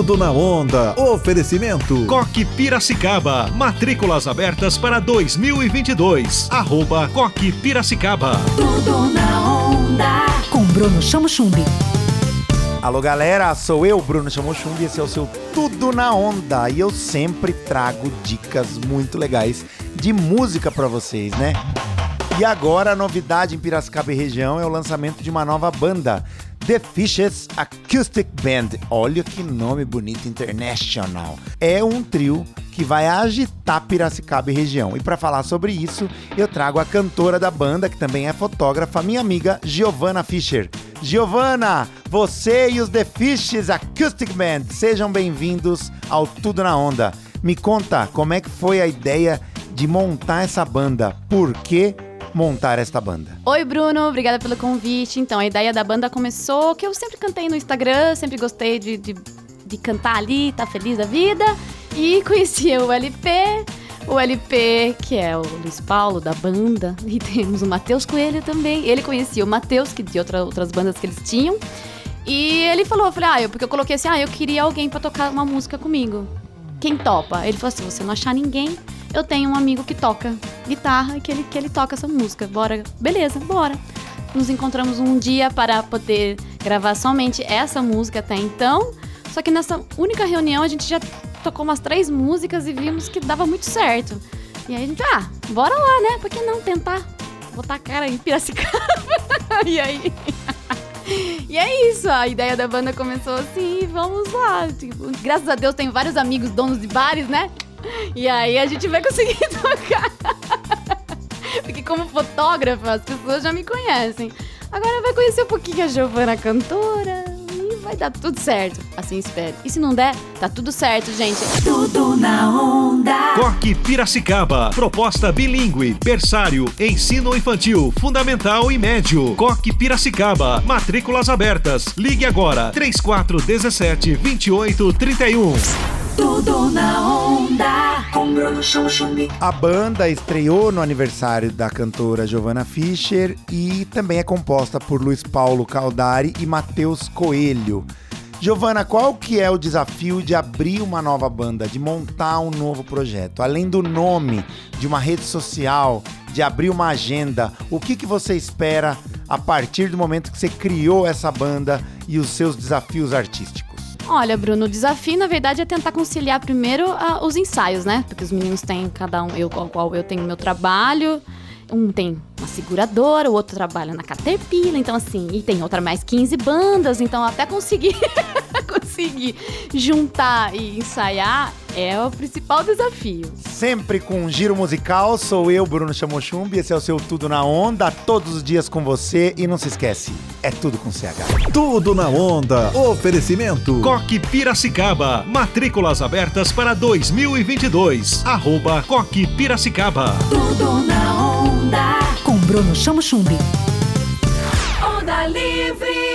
Tudo na onda. Oferecimento. Coque Piracicaba. Matrículas abertas para 2022. Arroba Coque Piracicaba. Tudo na onda. Com Bruno Chamo Chumbi. Alô galera, sou eu, Bruno Chamochumbi, esse é o seu Tudo na Onda e eu sempre trago dicas muito legais de música para vocês, né? E agora a novidade em Piracicaba e região é o lançamento de uma nova banda, The Fishes Acoustic Band. Olha que nome bonito, international. É um trio que vai agitar Piracicaba e região. E para falar sobre isso, eu trago a cantora da banda, que também é fotógrafa, minha amiga Giovanna Fischer. Giovanna, você e os The Fishes Acoustic Band, sejam bem-vindos ao Tudo na Onda. Me conta como é que foi a ideia de montar essa banda. Por que montar esta banda? Oi, Bruno, obrigada pelo convite. Então, a ideia da banda começou que eu sempre cantei no Instagram, sempre gostei de, de, de cantar ali, tá feliz da vida. E conheci o LP, o LP, que é o Luiz Paulo da banda, e temos o Matheus Coelho também. Ele conhecia o Matheus, que de outra, outras bandas que eles tinham. E ele falou, eu falei, ah, eu, porque eu coloquei assim, ah, eu queria alguém pra tocar uma música comigo. Quem topa? Ele falou assim, se você não achar ninguém, eu tenho um amigo que toca guitarra e que ele, que ele toca essa música. Bora, beleza, bora. Nos encontramos um dia para poder gravar somente essa música até então. Só que nessa única reunião a gente já tocou umas três músicas e vimos que dava muito certo. E aí a gente, ah, bora lá, né? Por que não tentar botar a cara em Piracicaba? e aí. E é isso, a ideia da banda começou assim, vamos lá. Tipo, graças a Deus tem vários amigos donos de bares, né? E aí a gente vai conseguir tocar. Porque como fotógrafa, as pessoas já me conhecem. Agora vai conhecer um pouquinho a Giovana cantora e vai dar tudo certo. Assim espero. E se não der, tá tudo certo, gente. Tudo na onda. Coque Piracicaba. Proposta bilíngue, berçário, ensino infantil, fundamental e médio. Coque Piracicaba. Matrículas abertas. Ligue agora. 3417 2831. Tudo na onda. A banda estreou no aniversário da cantora Giovanna Fischer e também é composta por Luiz Paulo Caldari e Matheus Coelho. Giovanna, qual que é o desafio de abrir uma nova banda, de montar um novo projeto? Além do nome, de uma rede social, de abrir uma agenda, o que, que você espera a partir do momento que você criou essa banda e os seus desafios artísticos? Olha, Bruno, o desafio, na verdade, é tentar conciliar primeiro ah, os ensaios, né? Porque os meninos têm cada um, eu qual qual eu tenho meu trabalho. Um tem uma seguradora, o outro trabalha na Caterpillar, então assim, e tem outra mais 15 bandas, então até conseguir conseguir juntar e ensaiar é o principal desafio. Sempre com um giro musical, sou eu, Bruno Chamochumbi, esse é o seu Tudo na Onda, todos os dias com você e não se esquece, é tudo com CH. Tudo na onda. Oferecimento. Coque Piracicaba. Matrículas abertas para 2022. Arroba Coque Piracicaba. Tudo na onda. Com Bruno Chamo Chumbi. Onda livre.